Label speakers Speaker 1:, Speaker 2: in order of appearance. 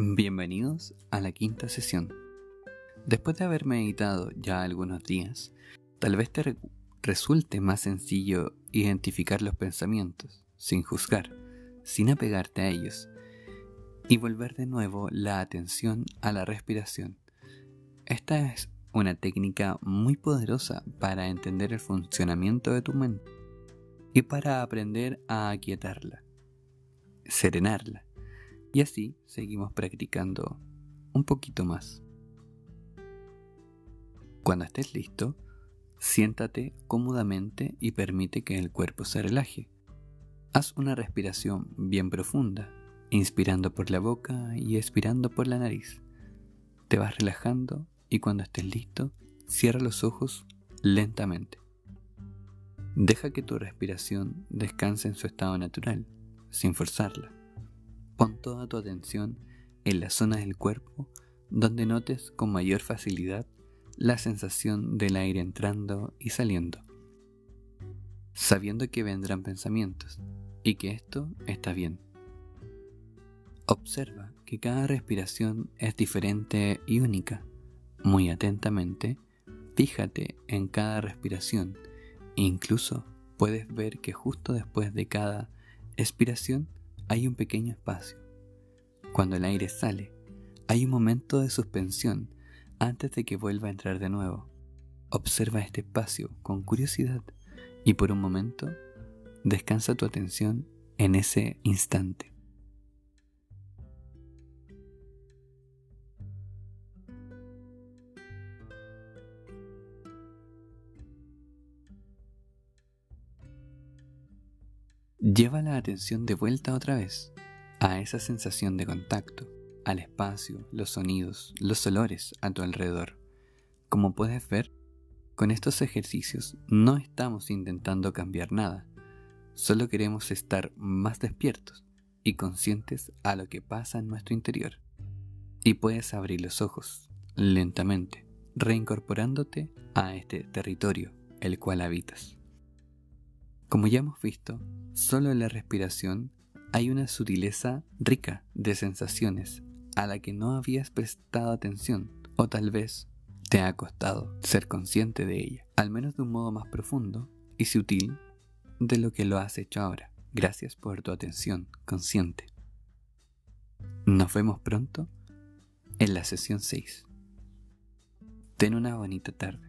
Speaker 1: Bienvenidos a la quinta sesión. Después de haber meditado ya algunos días, tal vez te resulte más sencillo identificar los pensamientos, sin juzgar, sin apegarte a ellos, y volver de nuevo la atención a la respiración. Esta es una técnica muy poderosa para entender el funcionamiento de tu mente y para aprender a aquietarla, serenarla y así seguimos practicando un poquito más. Cuando estés listo, siéntate cómodamente y permite que el cuerpo se relaje. Haz una respiración bien profunda, inspirando por la boca y expirando por la nariz. Te vas relajando y cuando estés listo, cierra los ojos lentamente. Deja que tu respiración descanse en su estado natural, sin forzarla. Pon toda tu atención en las zonas del cuerpo donde notes con mayor facilidad la sensación del aire entrando y saliendo, sabiendo que vendrán pensamientos y que esto está bien. Observa que cada respiración es diferente y única. Muy atentamente, fíjate en cada respiración incluso puedes ver que justo después de cada expiración hay un pequeño espacio. Cuando el aire sale, hay un momento de suspensión antes de que vuelva a entrar de nuevo. Observa este espacio con curiosidad y por un momento descansa tu atención en ese instante. Lleva la atención de vuelta otra vez a esa sensación de contacto, al espacio, los sonidos, los olores a tu alrededor. Como puedes ver, con estos ejercicios no estamos intentando cambiar nada, solo queremos estar más despiertos y conscientes a lo que pasa en nuestro interior. Y puedes abrir los ojos lentamente, reincorporándote a este territorio el cual habitas. Como ya hemos visto, solo en la respiración hay una sutileza rica de sensaciones a la que no habías prestado atención o tal vez te ha costado ser consciente de ella, al menos de un modo más profundo y sutil de lo que lo has hecho ahora. Gracias por tu atención consciente. Nos vemos pronto en la sesión 6. Ten una bonita tarde.